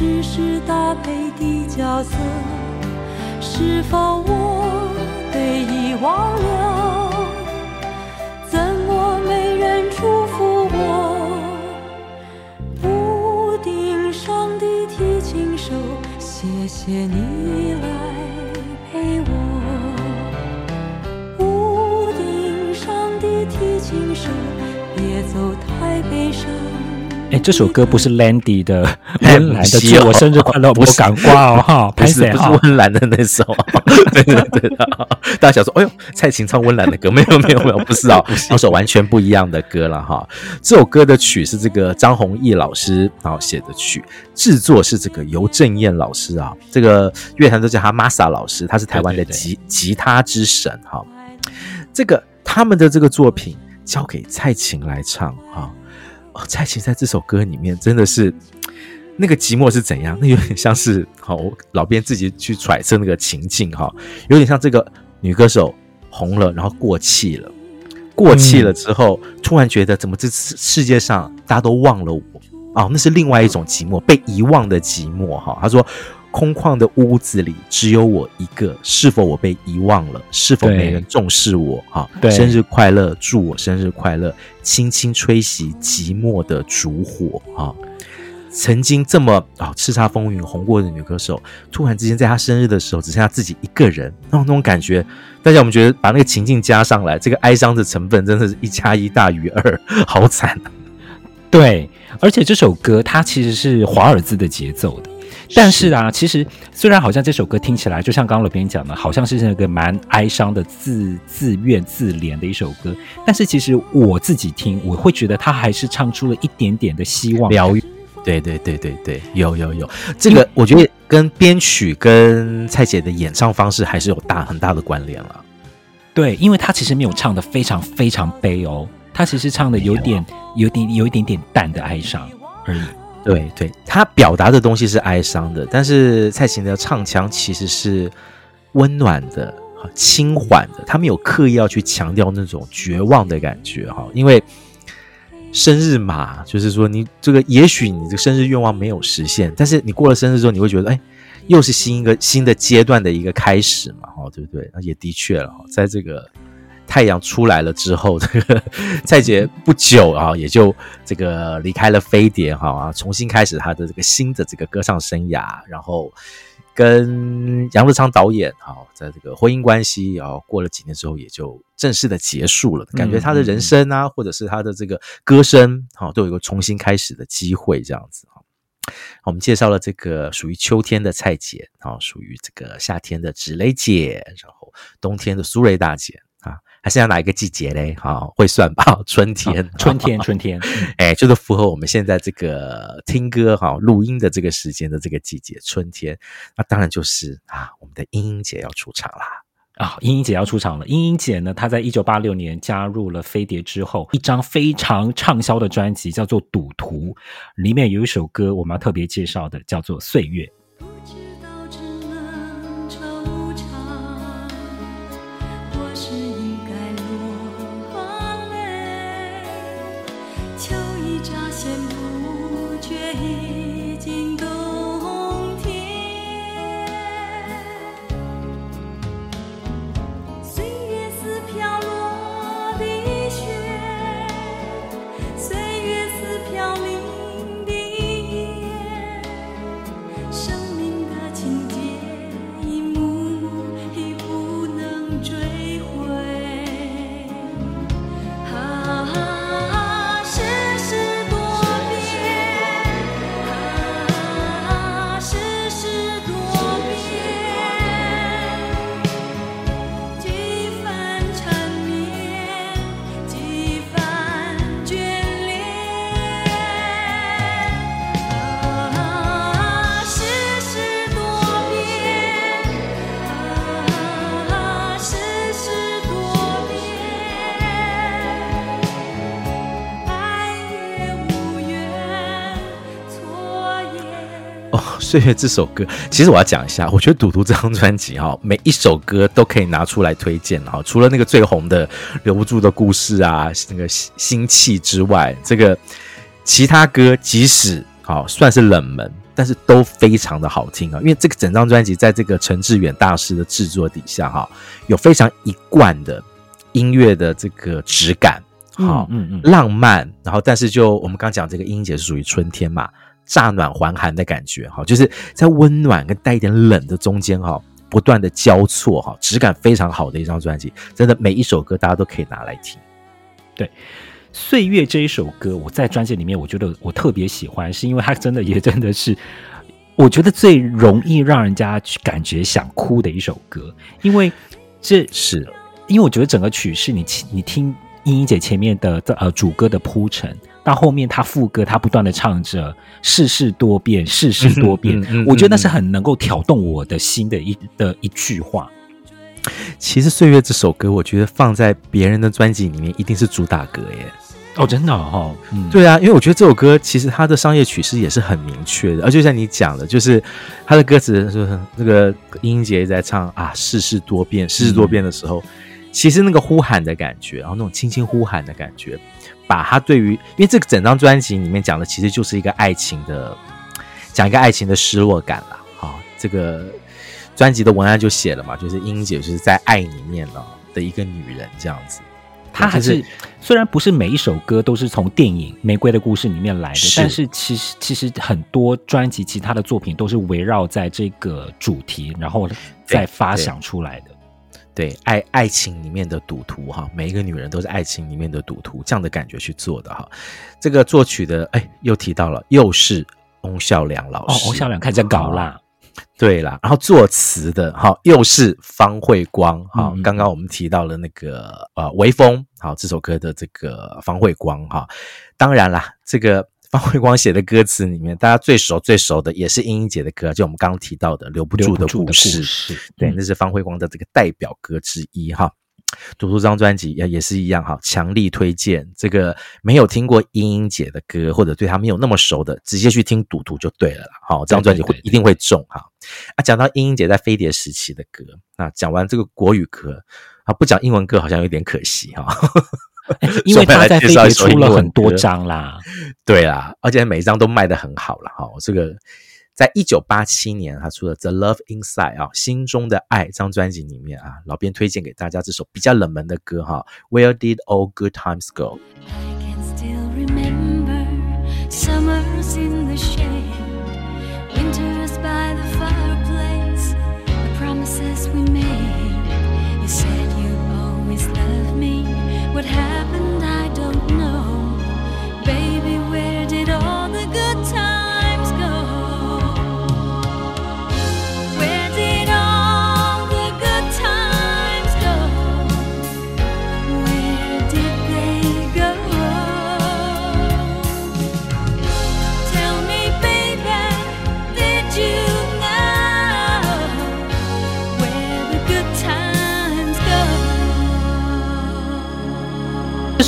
只是搭配的角色。是否我被遗忘了？怎么没人祝福我？屋顶上的提琴手谢谢你来陪我，屋顶上的提琴手，别走太悲伤。
哎，这首歌不是 Landy 的 温岚的《祝我生日快乐》，我敢挂哦哈，
不是不是温岚的那首，对 对对，大家想说，哎呦，蔡琴唱温岚的歌，没有没有没有，不是啊，两首完全不一样的歌了哈。这首歌的曲是这个张弘毅老师然后写的曲，制作是这个尤正彦老师啊，这个乐坛都叫他 Masa 老师，他是台湾的吉吉他之神哈。这个他们的这个作品交给蔡琴来唱哈。哦，蔡琴在这首歌里面真的是那个寂寞是怎样？那有点像是好，老编自己去揣测那个情境哈，有点像这个女歌手红了，然后过气了，过气了之后，突然觉得怎么这世世界上大家都忘了我哦，那是另外一种寂寞，被遗忘的寂寞哈。他说。空旷的屋子里只有我一个，是否我被遗忘了？是否没人重视我？哈，生日快乐，祝我生日快乐，轻轻吹熄寂寞的烛火。哈，曾经这么啊叱咤风云红过的女歌手，突然之间在她生日的时候只剩下自己一个人，那种那种感觉，大家我们觉得把那个情境加上来，这个哀伤的成分真的是一加一大于二，好惨啊！
对，而且这首歌它其实是华尔兹的节奏的，但是啊，其实虽然好像这首歌听起来就像刚刚罗宾讲的，好像是那个蛮哀伤的自自怨自怜的一首歌，但是其实我自己听，我会觉得他还是唱出了一点点的希望
疗愈。对对对对对，有有有，这个我觉得跟编曲跟蔡姐的演唱方式还是有大很大的关联了。
对，因为她其实没有唱的非常非常悲哦，她其实唱的有点有点有一点点淡的哀伤而已。
对对，他表达的东西是哀伤的，但是蔡琴的唱腔其实是温暖的、轻缓的，他没有刻意要去强调那种绝望的感觉哈，因为。生日嘛，就是说你这个，也许你这个生日愿望没有实现，但是你过了生日之后，你会觉得，哎，又是新一个新的阶段的一个开始嘛，哦，对不对？那也的确了，在这个太阳出来了之后，这个蔡姐不久啊，也就这个离开了飞碟，哈啊，重新开始她的这个新的这个歌唱生涯，然后。跟杨德昌导演，啊，在这个婚姻关系，然后过了几年之后，也就正式的结束了。感觉他的人生啊，或者是他的这个歌声，好，都有一个重新开始的机会，这样子啊。我们介绍了这个属于秋天的蔡姐，啊，属于这个夏天的芷蕾姐，然后冬天的苏芮大姐。还剩下哪一个季节嘞？好、哦，会算吧。春天，
哦、春天，春天，
哎，就是符合我们现在这个听歌哈、录音的这个时间的这个季节，春天。那当然就是啊，我们的英英姐要出场啦！
啊，英英姐要出场了。英英姐呢，她在一九八六年加入了飞碟之后，一张非常畅销的专辑叫做《赌徒》，里面有一首歌我们要特别介绍的，叫做《岁月》。
岁月这首歌，其实我要讲一下，我觉得《赌徒》这张专辑哈，每一首歌都可以拿出来推荐哈。除了那个最红的《留不住的故事》啊，那个心气之外，这个其他歌即使好算是冷门，但是都非常的好听啊。因为这个整张专辑在这个陈志远大师的制作底下哈，有非常一贯的音乐的这个质感，好，嗯嗯，浪漫。然后，但是就我们刚讲这个音节是属于春天嘛。乍暖还寒的感觉，哈，就是在温暖跟带一点冷的中间，哈，不断的交错，哈，质感非常好的一张专辑，真的每一首歌大家都可以拿来听。
对，《岁月》这一首歌，我在专辑里面，我觉得我特别喜欢，是因为它真的也真的是，我觉得最容易让人家去感觉想哭的一首歌，因为这
是，
因为我觉得整个曲是，你你听英英姐前面的呃主歌的铺陈。到后面，他副歌，他不断的唱着“世事多变，世事多变”，我觉得那是很能够挑动我的心的一的一句话。
其实《岁月》这首歌，我觉得放在别人的专辑里面，一定是主打歌耶。
哦，真的哦，
嗯，对啊，因为我觉得这首歌其实它的商业曲式也是很明确的，而就像你讲的，就是它的歌词，是那个英英姐在唱啊“世事多变，世事多变”的时候，嗯、其实那个呼喊的感觉，然后那种轻轻呼喊的感觉。把他对于，因为这个整张专辑里面讲的其实就是一个爱情的，讲一个爱情的失落感了。好，这个专辑的文案就写了嘛，就是英英姐就是在爱里面呢的一个女人这样子。
她还是、就是、虽然不是每一首歌都是从电影《玫瑰的故事》里面来的，是但是其实其实很多专辑其他的作品都是围绕在这个主题，然后再发想出来的。
对，爱爱情里面的赌徒哈，每一个女人都是爱情里面的赌徒，这样的感觉去做的哈。这个作曲的哎，又提到了，又是翁孝良老师。
哦，翁孝良开始搞啦。
对啦，然后作词的哈又是方慧光哈，刚刚我们提到了那个呃微风好这首歌的这个方慧光哈，当然啦，这个方慧光写的歌词里面，大家最熟最熟的也是英英姐的歌，就我们刚刚提到的留不住的故事，对，那是方慧光的这个代表歌之一哈。赌徒这张专辑也也是一样哈，强力推荐。这个没有听过英英姐的歌，或者对她没有那么熟的，直接去听赌徒就对了啦。好，这张专辑会一定会中哈。啊，讲到英英姐在飞碟时期的歌，那讲完这个国语歌啊，不讲英文歌好像有点可惜哈。
因为他在飞碟出了很多张啦，
对啦，而且每一张都卖的很好了哈。这个。在一九八七年，他出了《The Love Inside》啊，心中的爱这张专辑里面啊，老编推荐给大家这首比较冷门的歌哈，《Where Did All Good Times Go》。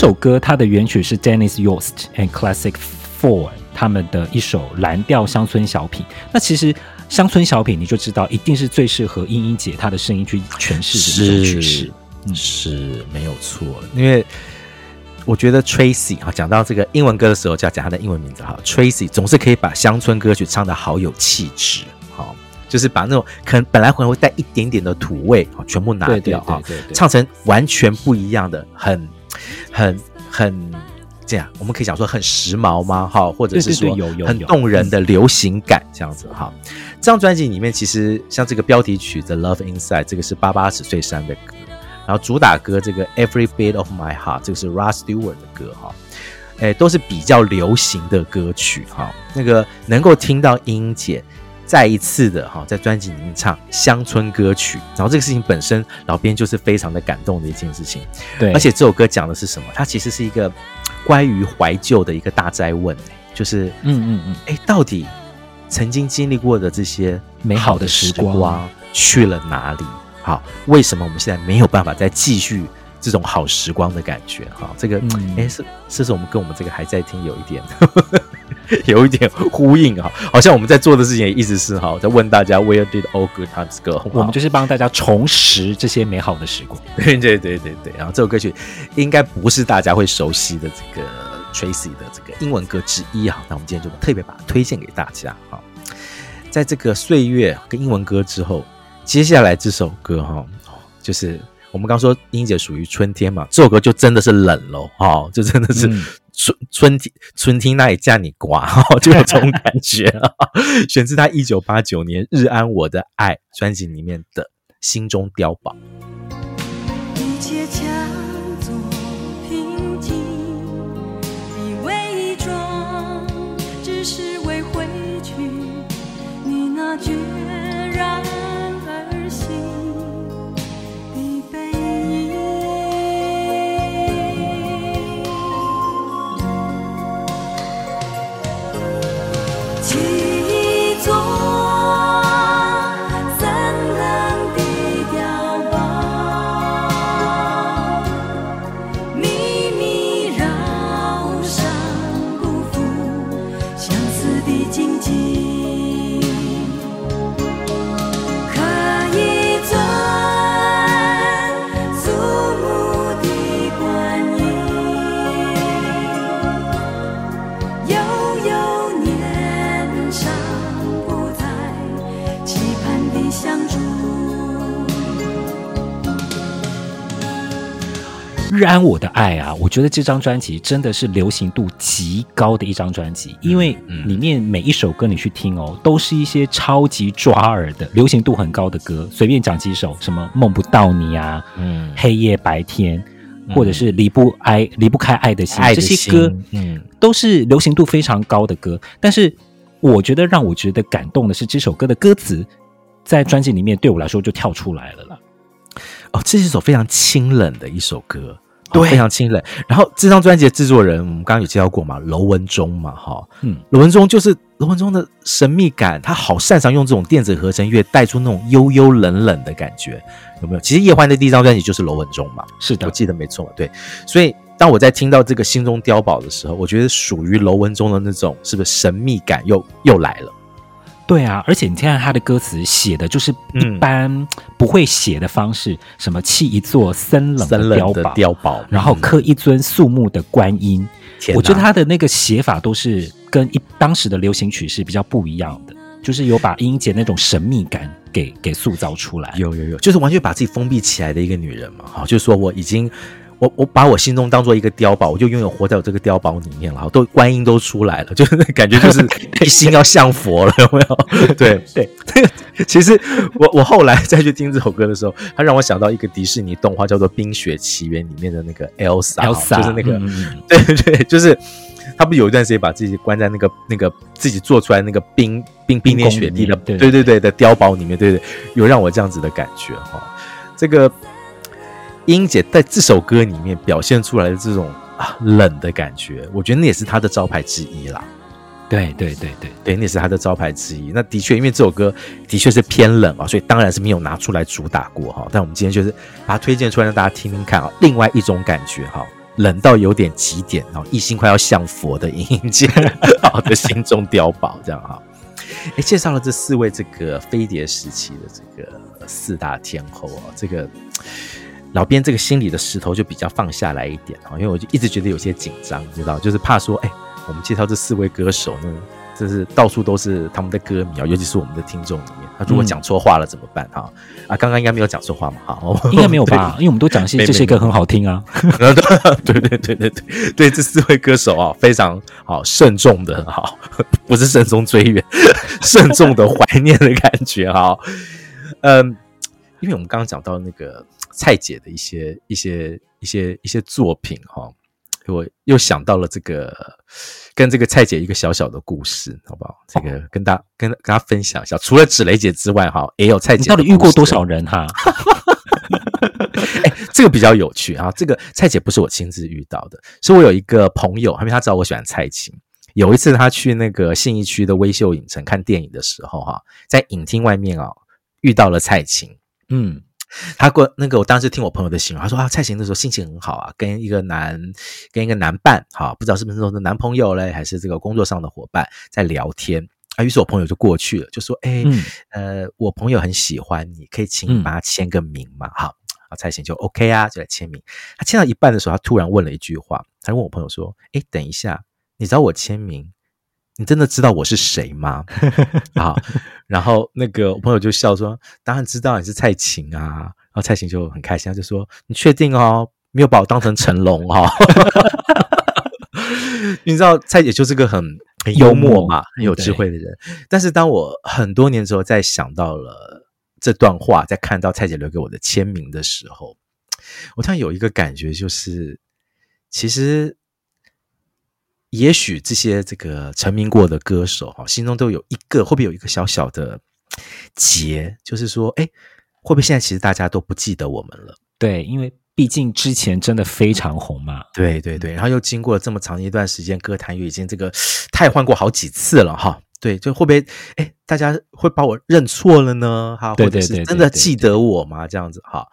首歌它的原曲是 Dennis Yost and Classic Four 他们的一首蓝调乡村小品。那其实乡村小品你就知道，一定是最适合英英姐她的声音去诠释的一种曲式，
嗯，是没有错。因为我觉得 Tracy 啊，讲到这个英文歌的时候，就要讲她的英文名字哈。Tracy 总是可以把乡村歌曲唱得好有气质，好，就是把那种可能本来可能会带一点点的土味啊，全部拿掉啊，唱成完全不一样的很。很很这样，我们可以讲说很时髦吗？哈，或者是说很动人的流行感这样子哈。这张专辑里面，其实像这个标题曲《The Love Inside》，这个是八八十岁山的歌，然后主打歌这个《Every Beat of My Heart》，这个是 Rod Stewart 的歌哈。哎，都是比较流行的歌曲哈。那个能够听到英英姐。再一次的哈，在专辑里面唱乡村歌曲，然后这个事情本身，老编就是非常的感动的一件事情。
对，
而且这首歌讲的是什么？它其实是一个关于怀旧的一个大灾问，就是嗯嗯嗯，哎，到底曾经经历过的这些美好的时光去了哪里？好，为什么我们现在没有办法再继续这种好时光的感觉？哈，这个哎，是是不是我们跟我们这个还在听有一点？有一点呼应哈，好像我们在做的事情也一直是哈，在问大家 Where did all good times go？
我们就是帮大家重拾这些美好的时光。
对对对对对，然后这首歌曲应该不是大家会熟悉的这个 Tracy 的这个英文歌之一哈，那我们今天就特别把它推荐给大家哈。在这个岁月跟英文歌之后，接下来这首歌哈，就是我们刚说英英姐属于春天嘛，这首歌就真的是冷喽哈，就真的是。嗯春春天，春天那里嫁你刮，就有这种感觉 啊！选自他一九八九年《日安我的爱》专辑里面的《心中碉堡》。一切
日安我的爱啊，我觉得这张专辑真的是流行度极高的一张专辑，因为里面每一首歌你去听哦，都是一些超级抓耳的、流行度很高的歌。随便讲几首，什么梦不到你啊，嗯，黑夜白天，或者是离不爱离不开爱的心，爱的心这些歌，嗯，都是流行度非常高的歌。但是我觉得让我觉得感动的是这首歌的歌词，在专辑里面对我来说就跳出来了啦。
哦，这是一首非常清冷的一首歌，对，非常清冷。然后这张专辑的制作人，我们刚刚有介绍过嘛，楼文忠嘛，哈，嗯，楼文忠就是楼文忠的神秘感，他好擅长用这种电子合成乐带出那种悠悠冷冷的感觉，有没有？其实叶欢的第一张专辑就是楼文忠嘛，
是的，
我记得没错，对。所以当我在听到这个心中碉堡的时候，我觉得属于楼文忠的那种，是不是神秘感又又来了？
对啊，而且你看他的歌词写的就是一般不会写的方式，嗯、什么砌一座森冷的碉堡，
碉堡，
然后刻一尊肃穆的观音。嗯、我觉得他的那个写法都是跟一当时的流行曲是比较不一样的，就是有把英姐那种神秘感给给塑造出来。
有有有，就是完全把自己封闭起来的一个女人嘛。好，就是说我已经。我我把我心中当做一个碉堡，我就永远活在我这个碉堡里面了。都观音都出来了，就是感觉就是 一心要向佛了，有没有？对 对，其实我我后来再去听这首歌的时候，它让我想到一个迪士尼动画叫做《冰雪奇缘》里面的那个 Elsa，Elsa 就是那个，嗯、对对，就是他不有一段时间把自己关在那个那个自己做出来那个冰冰冰天雪地的，对对对的碉堡里面，对对，有让我这样子的感觉哈，这个。英姐在这首歌里面表现出来的这种啊冷的感觉，我觉得那也是她的招牌之一啦。
对对对对
对，那也是她的招牌之一。那的确，因为这首歌的确是偏冷啊，所以当然是没有拿出来主打过哈。但我们今天就是把它推荐出来让大家听听看啊，另外一种感觉哈，冷到有点极点啊，一心快要向佛的英姐好的心中碉堡这样哈。哎，介绍了这四位这个飞碟时期的这个四大天后啊，这个。老编这个心里的石头就比较放下来一点啊，因为我就一直觉得有些紧张，你知道，就是怕说，哎，我们介绍这四位歌手呢，这是到处都是他们的歌迷啊，尤其是我们的听众里面，他如果讲错话了怎么办？哈、嗯、啊，刚刚应该没有讲错话嘛，哈，
应该没有吧？因为我们都讲些这些歌很好听啊，
对对对对对对，对这四位歌手啊，非常好慎重的哈，不是慎重追远，慎重的怀念的感觉哈，嗯，因为我们刚刚讲到那个。蔡姐的一些一些一些一些作品哈，我又想到了这个跟这个蔡姐一个小小的故事，好不好？这个跟大跟跟大家分享一下。除了芷蕾姐之外，哈，也有蔡姐。你
到底遇过多少人哈？
哎，这个比较有趣啊。这个蔡姐不是我亲自遇到的，是我有一个朋友，因为他知道我喜欢蔡琴。有一次他去那个信义区的微秀影城看电影的时候，哈，在影厅外面啊遇到了蔡琴，嗯。他过那个，我当时听我朋友的形容，他说啊，蔡琴那时候心情很好啊，跟一个男跟一个男伴，哈，不知道是不是那种男朋友嘞，还是这个工作上的伙伴在聊天啊。于是我朋友就过去了，就说，哎，嗯、呃，我朋友很喜欢你，可以请你帮他签个名嘛？哈、嗯，啊，蔡琴就 OK 啊，就来签名。他签到一半的时候，他突然问了一句话，他问我朋友说，哎，等一下，你找我签名？你真的知道我是谁吗？啊，然后那个我朋友就笑说：“当然知道你是蔡琴啊。”然后蔡琴就很开心，他就说：“你确定哦，没有把我当成成龙哦。”你知道蔡姐就是个很很幽默嘛，很有智慧的人。但是当我很多年之后再想到了这段话，在看到蔡姐留给我的签名的时候，我突然有一个感觉，就是其实。也许这些这个成名过的歌手哈，心中都有一个，会不会有一个小小的结？就是说，哎，会不会现在其实大家都不记得我们了？
对，因为毕竟之前真的非常红嘛。
对对对，然后又经过了这么长一段时间，歌坛又已经这个 太换过好几次了哈。对，就会不会哎，大家会把我认错了呢？哈，或者是真的记得我吗？这样子哈。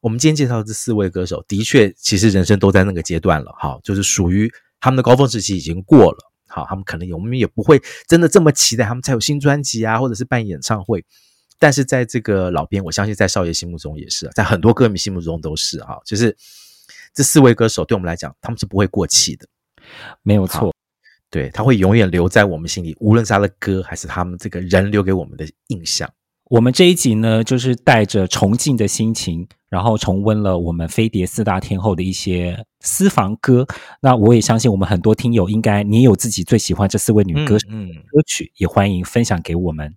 我们今天介绍的这四位歌手，的确，其实人生都在那个阶段了哈，就是属于。他们的高峰时期已经过了，好，他们可能也，我们也不会真的这么期待他们才有新专辑啊，或者是办演唱会。但是在这个老编，我相信在少爷心目中也是，在很多歌迷心目中都是啊，就是这四位歌手对我们来讲，他们是不会过气的，
没有错，
对，他会永远留在我们心里，无论是他的歌还是他们这个人留给我们的印象，
我们这一集呢，就是带着崇敬的心情，然后重温了我们飞碟四大天后的一些私房歌。那我也相信，我们很多听友应该你有自己最喜欢这四位女歌手歌曲，也欢迎分享给我们。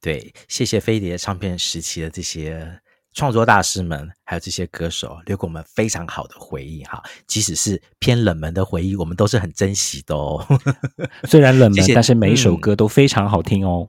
对，谢谢飞碟唱片时期的这些创作大师们，还有这些歌手，留给我们非常好的回忆哈。即使是偏冷门的回忆，我们都是很珍惜的哦。
虽然冷门，
谢谢，
但是每一首歌都非常好听哦。